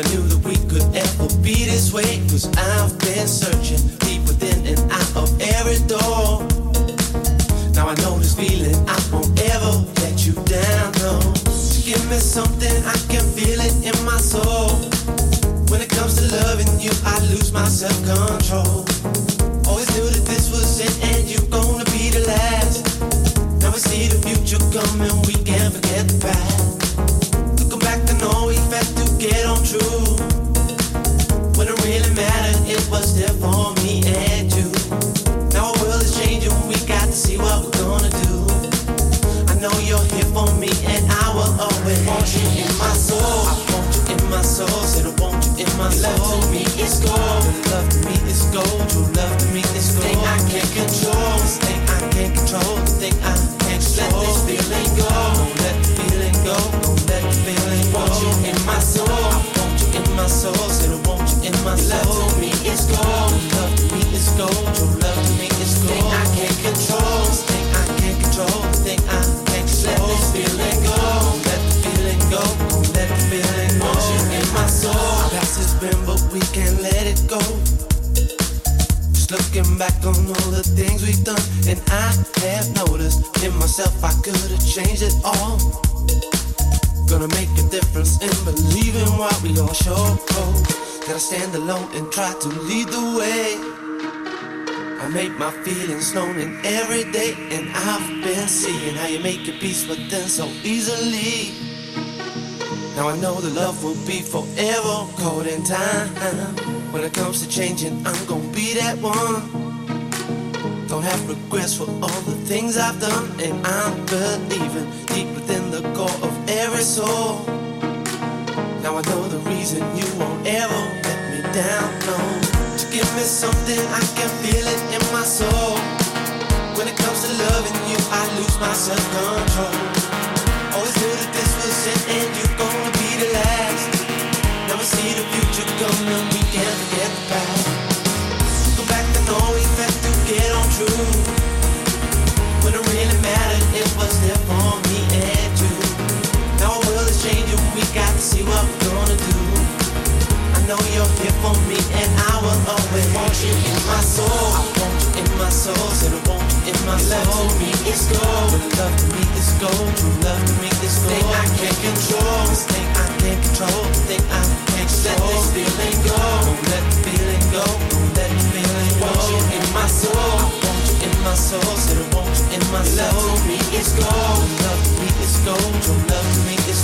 Never knew that we could ever be this way. Cause I've been searching deep within and out of every door. Now I know this feeling, I won't ever let you down, no. Give me something, I can feel it in my soul. When it comes to loving you, I lose my self control. Always knew that this was it and you're gonna be the last. Now we see the future coming, we can't forget the past. I know we to get on true. When it really mattered, it was there for me and you. Now our world is changing, we got to see what we're gonna do. I know you're here for me, and I will always want you in my soul. I want you in my soul, said I want you in my soul. Love to me is gold, your love to me is gold, your love to me is gold. Thing I can't control, this thing I can't control, the thing I looking back on all the things we've done, and I have noticed in myself I could have changed it all. Gonna make a difference in believing what we all show. Gotta stand alone and try to lead the way. I make my feelings known in every day, and I've been seeing how you make your peace with them so easily. Now I know the love will be forever caught in time. When it comes to changing, I'm gonna be that one. Don't have regrets for all the things I've done, and I'm believing deep within the core of every soul. Now I know the reason you won't ever let me down, no. To give me something, I can feel it in my soul. When it comes to loving you, I lose my self-control. Always knew that this was it, and you're gonna be the last. Never see the future coming, we can't forget the. Go back to know we had to get on true. When it really mattered, it was there for me and you. Our world is changing, we got to see what we're gonna do. I know you're here for me, and I will always want you in my soul. I want you in my soul, said I want you in my soul. Love to me is gold, your love me is gold, your love me is gold. Thing I can't control, this thing I can't control, the thing I Let this feeling go, don't let the feeling go, don't let the feeling go. Want you in my soul, I you in my soul, you in my soul. Love me love love.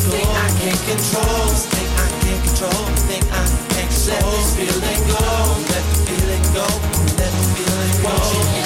Thing I can't control, this thing I can't control, thing I can't control. Let this feeling go, let the feeling go, let the feeling go.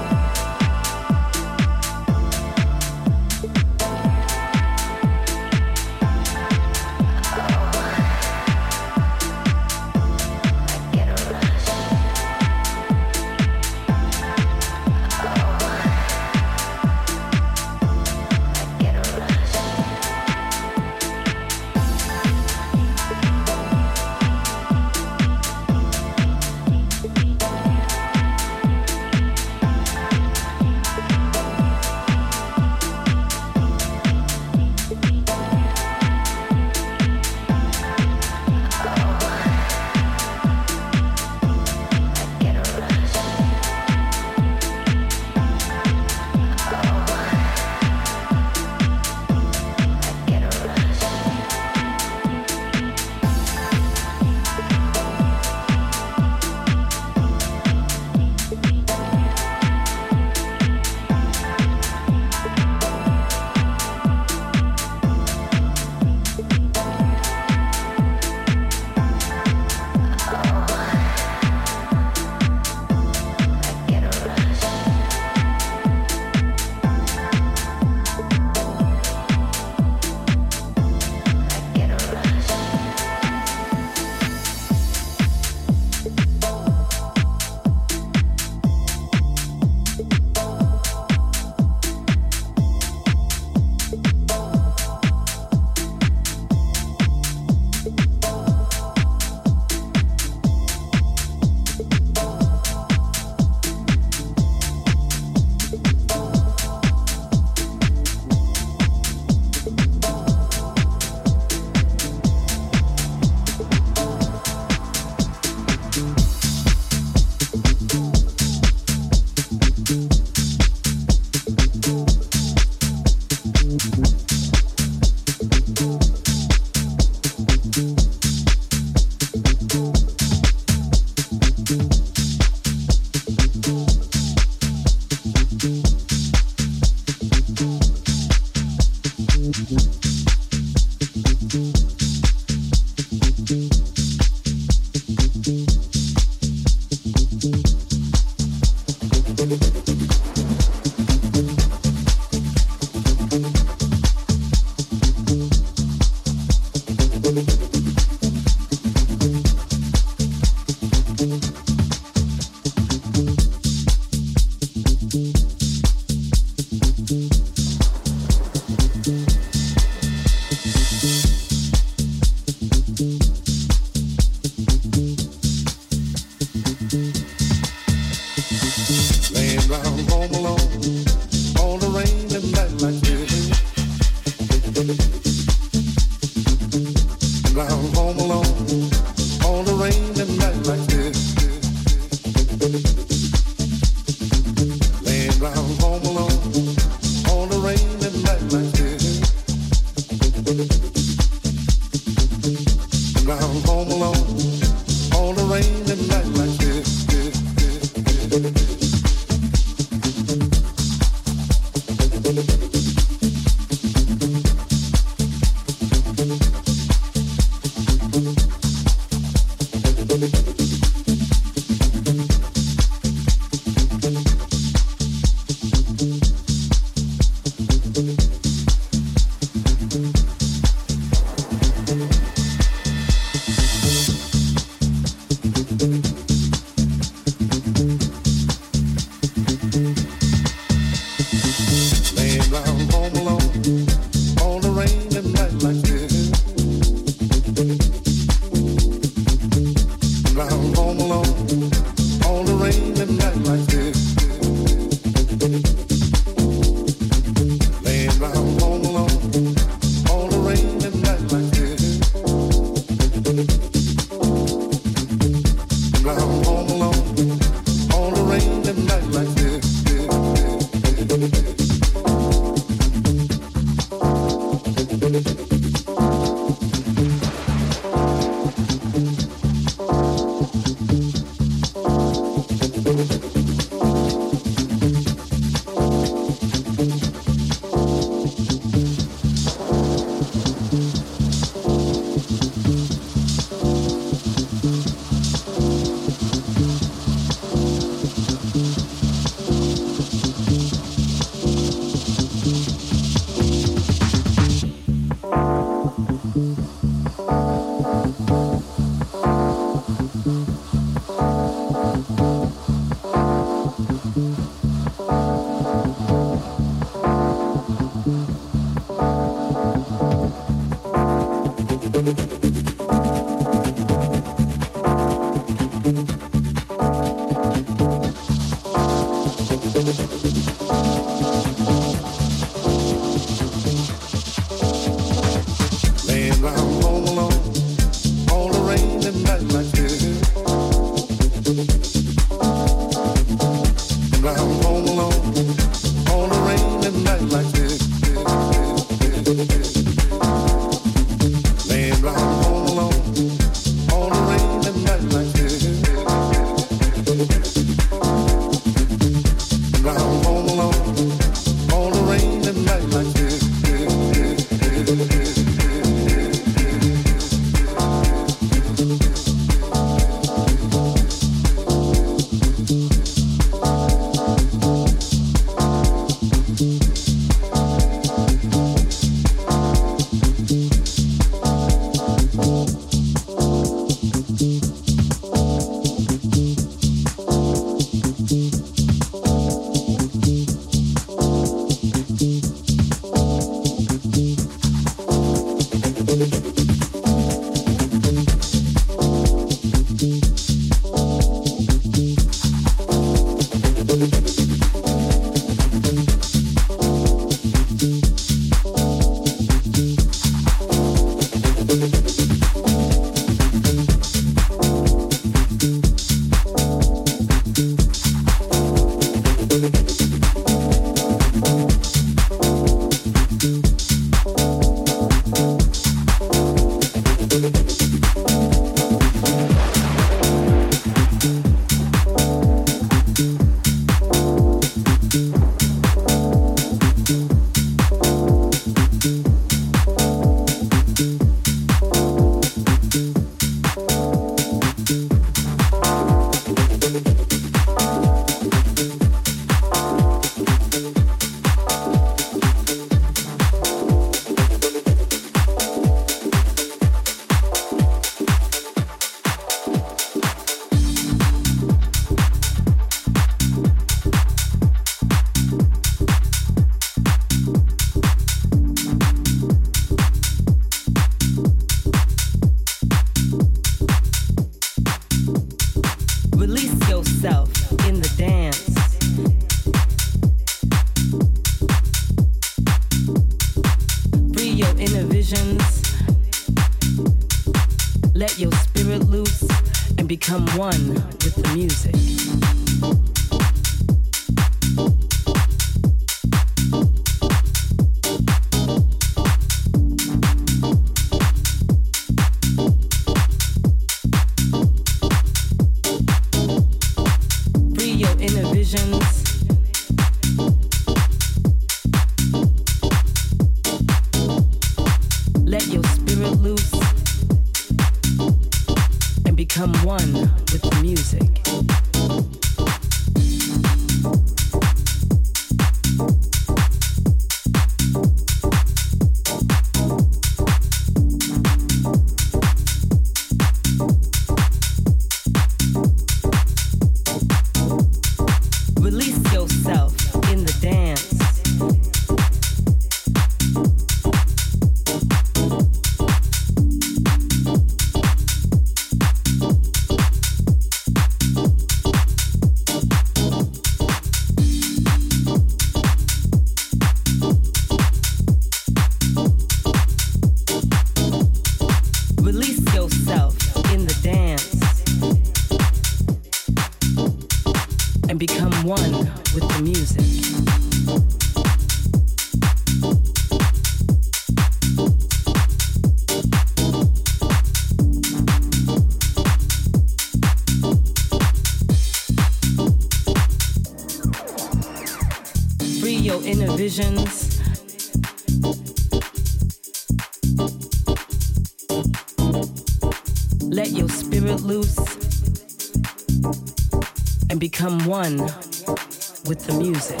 with the music.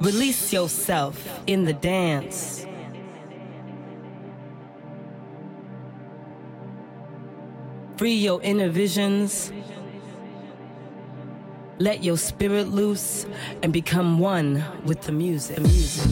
Release yourself in the dance. Free your inner visions let your spirit loose and become one with the music. music.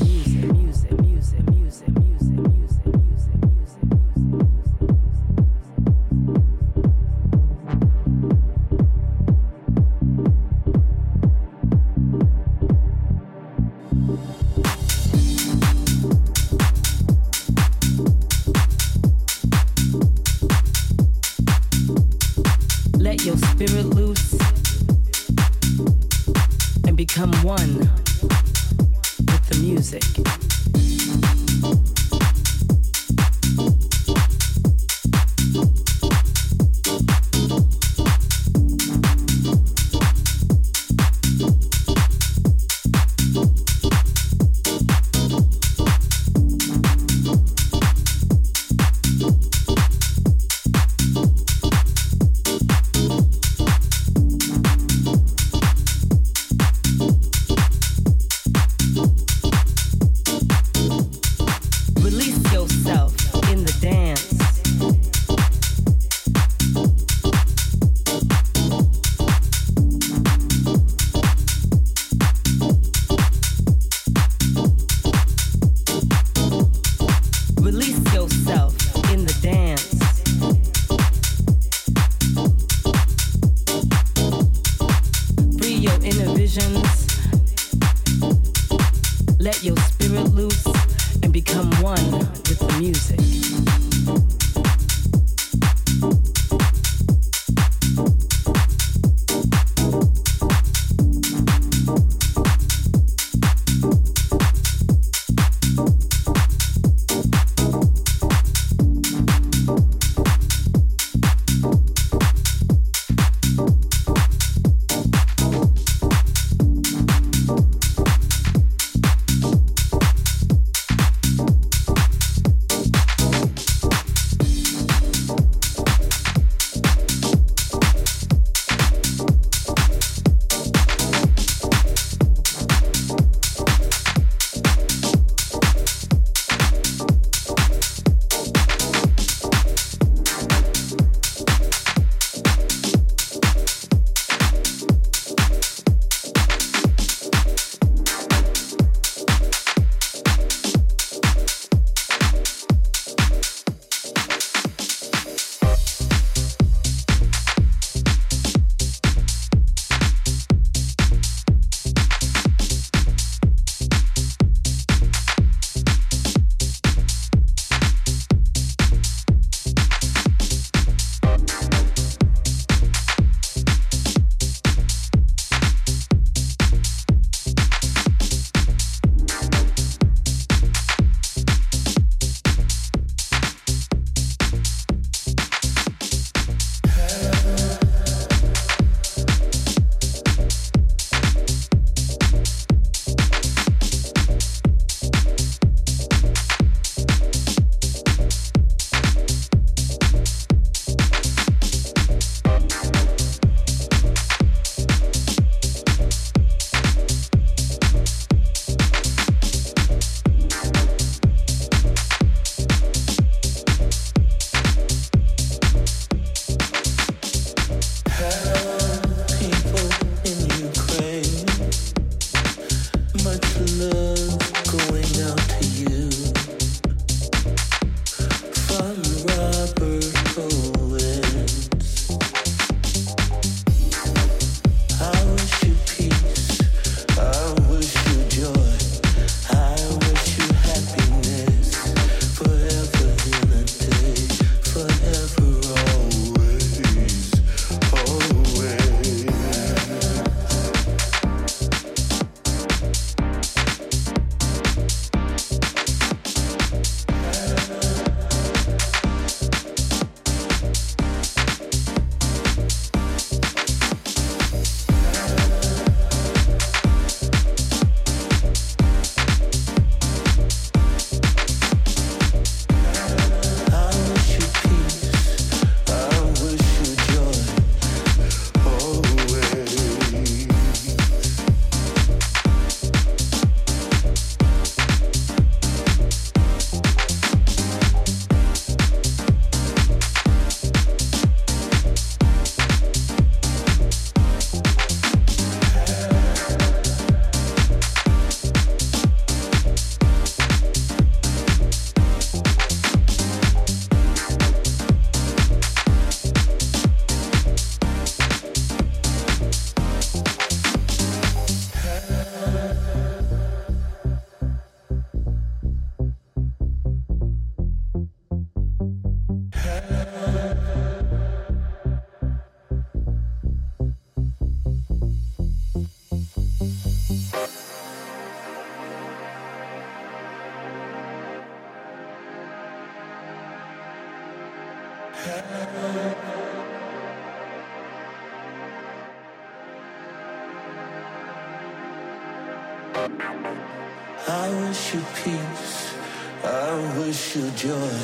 Joy.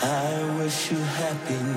I wish you happiness.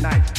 Thank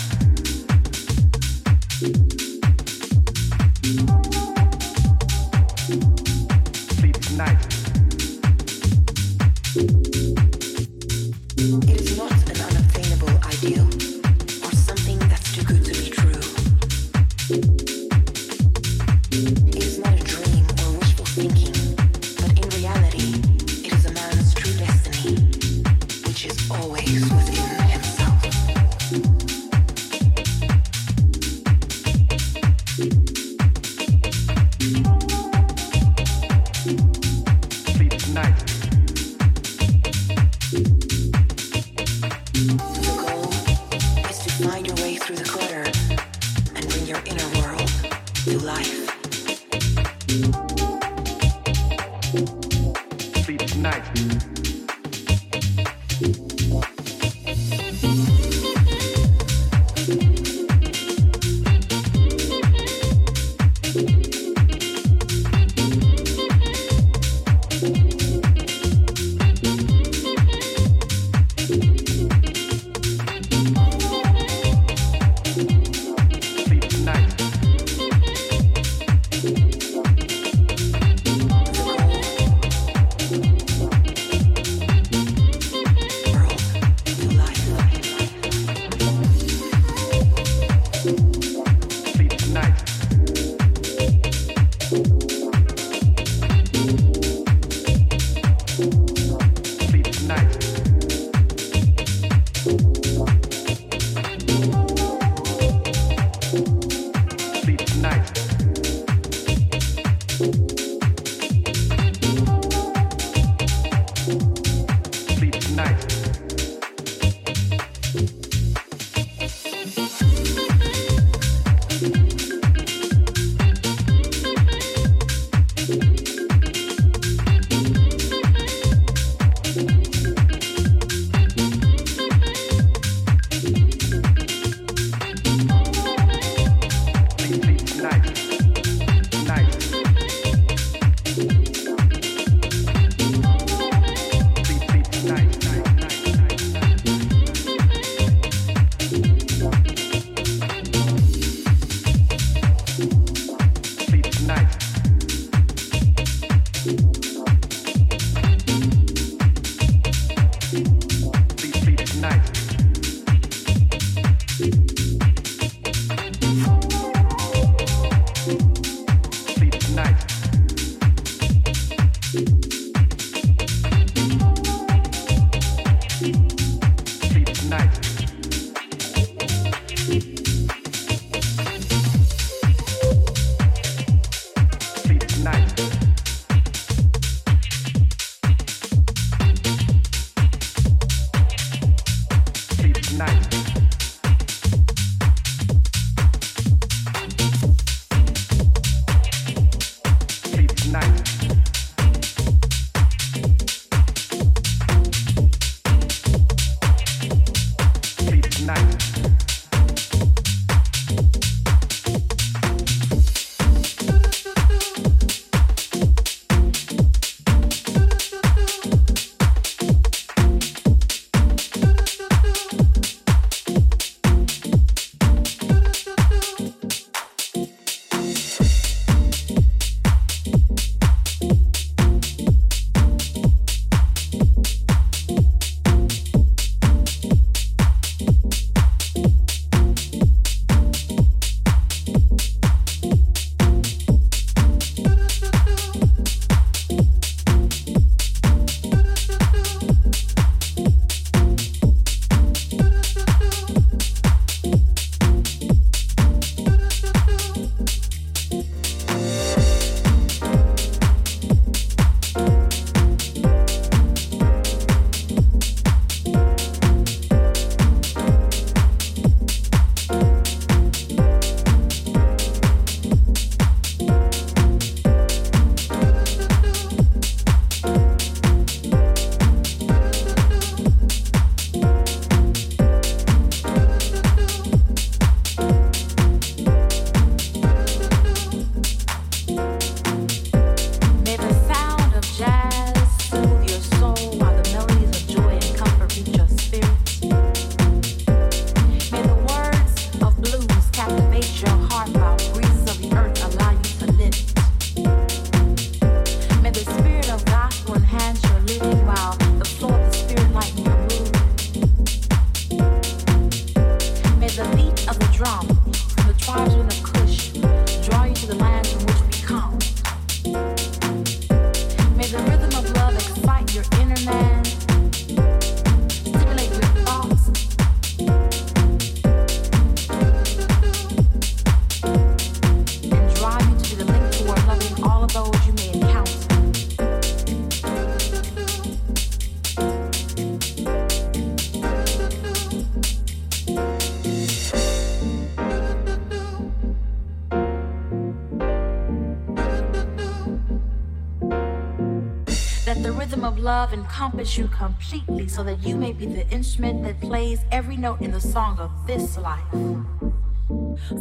encompass you completely so that you may be the instrument that plays every note in the song of this life.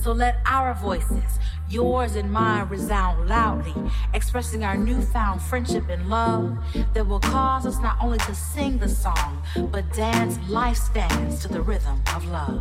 So let our voices, yours and mine, resound loudly, expressing our newfound friendship and love that will cause us not only to sing the song, but dance life stands to the rhythm of love.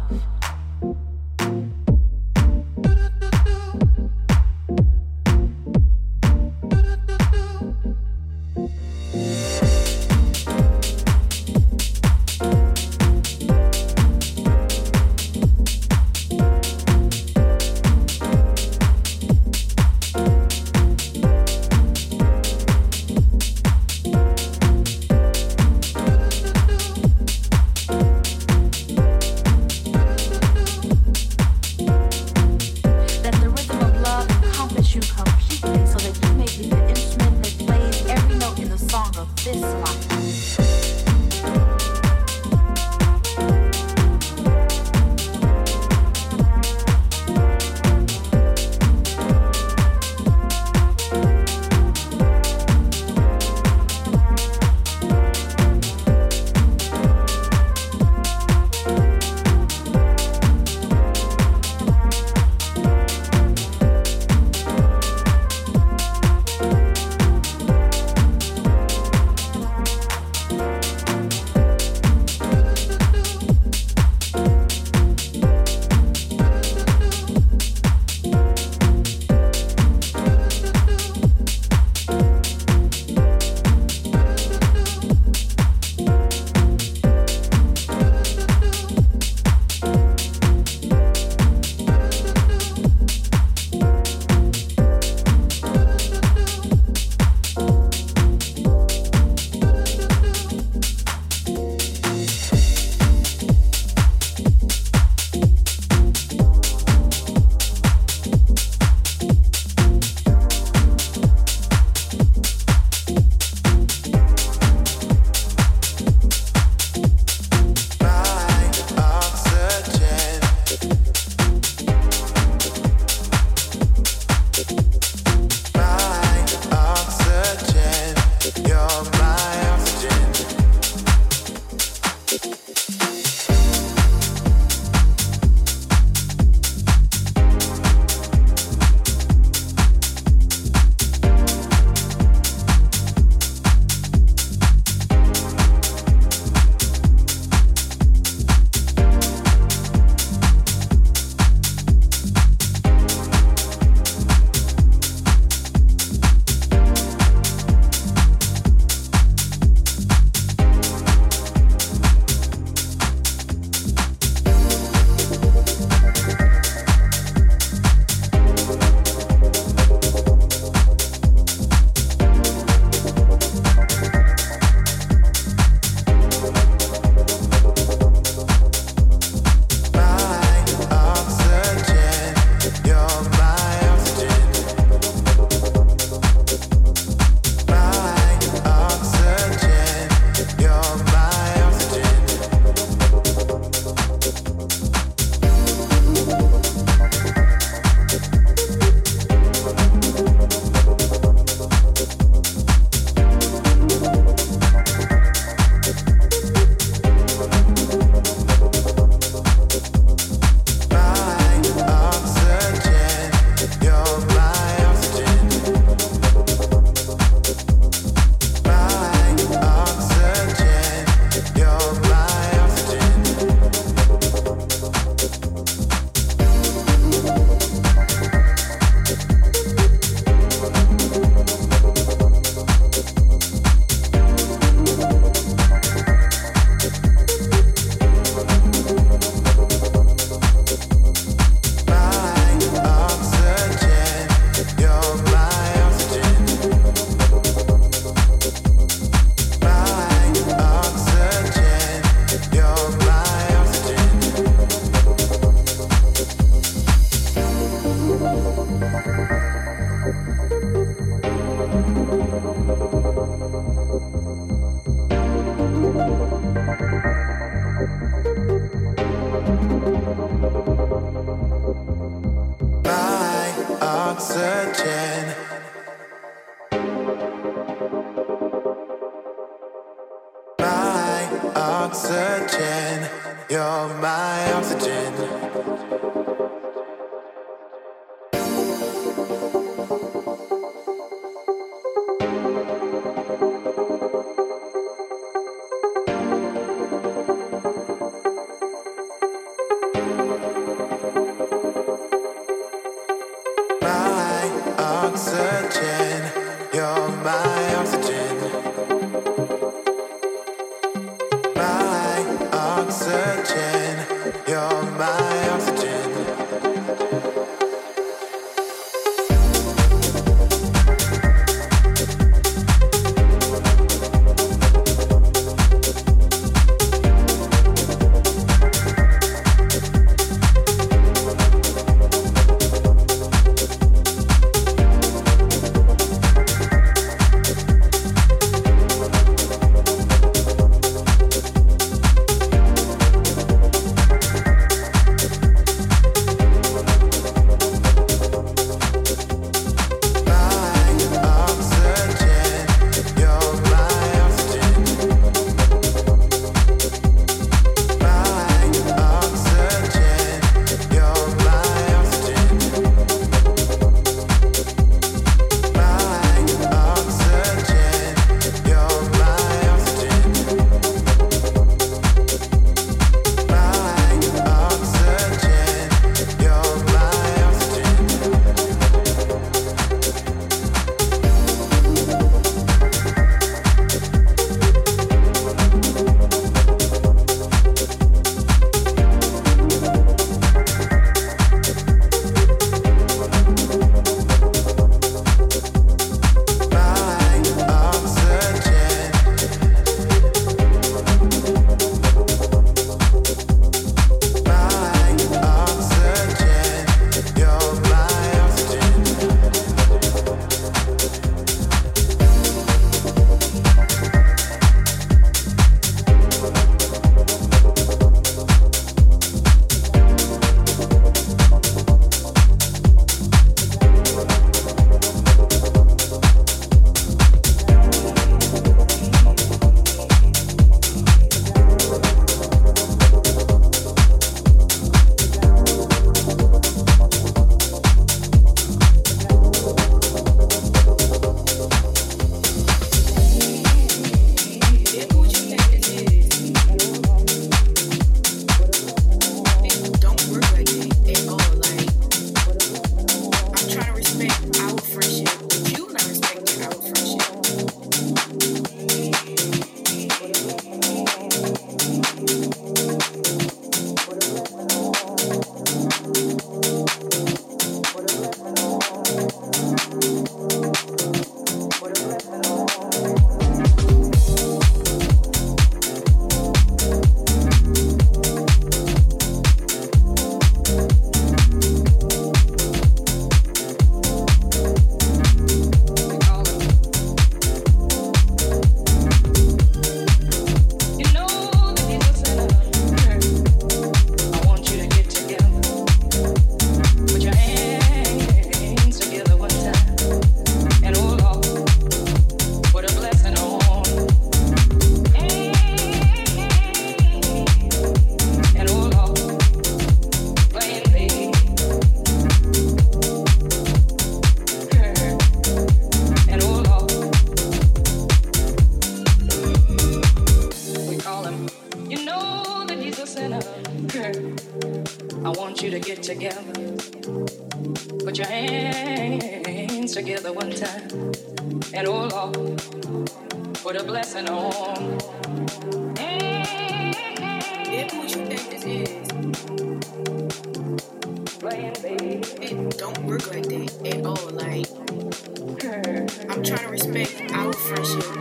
Put your hands together one time. And oh Lord, put a blessing on. It who you think this is. Baby. It don't work like that at all. Like, I'm trying to respect our friendship.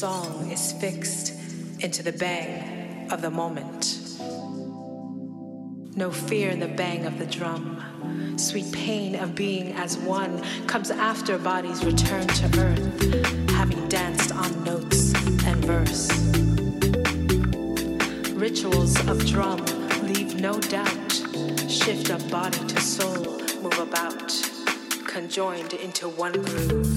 Song is fixed into the bang of the moment. No fear in the bang of the drum. Sweet pain of being as one comes after bodies return to earth, having danced on notes and verse. Rituals of drum leave no doubt, shift of body to soul, move about, conjoined into one groove.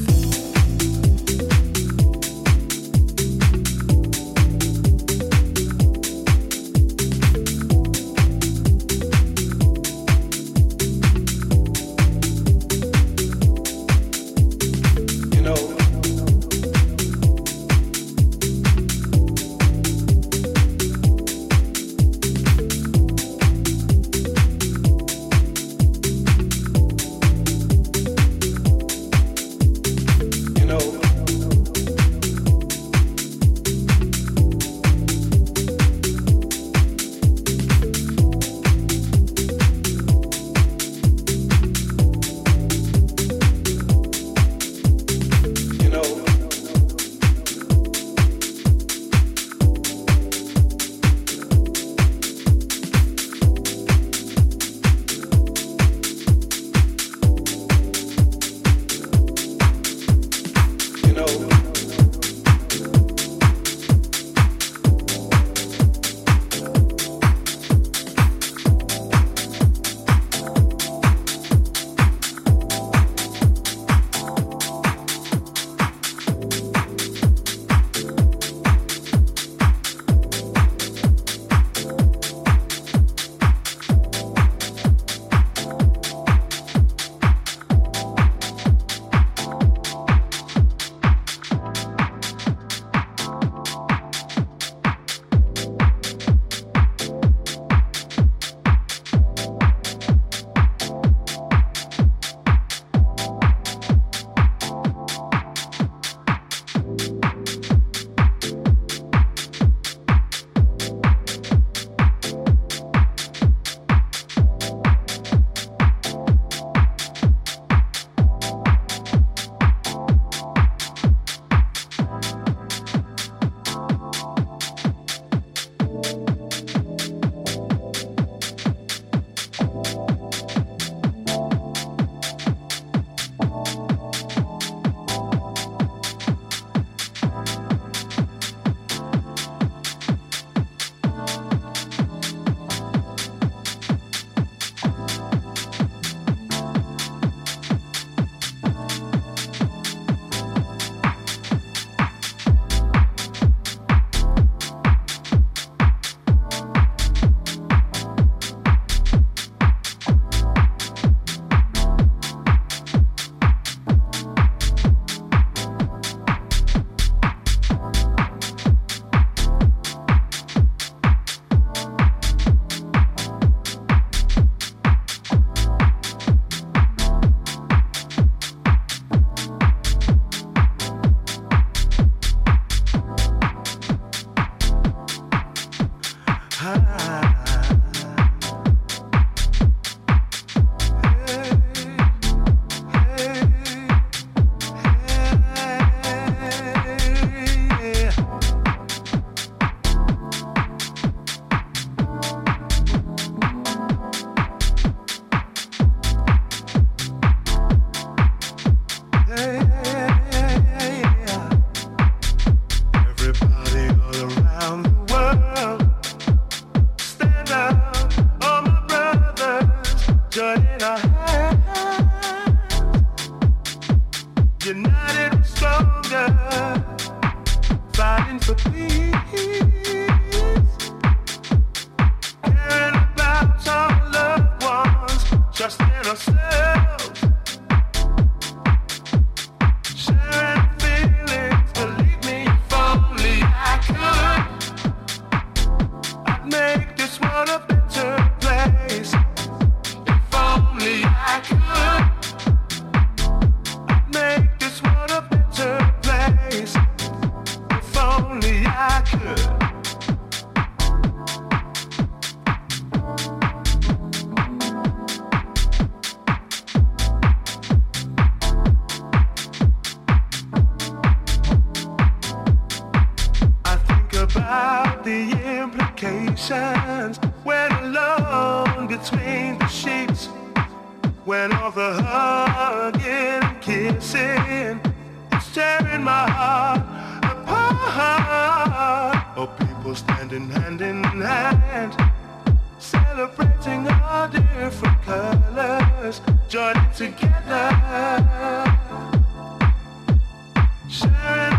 shines when alone between the sheets. When all the hugging kissing is tearing my heart apart. Oh, people standing hand in hand, celebrating all different colors, joining together, sharing.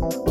oh you.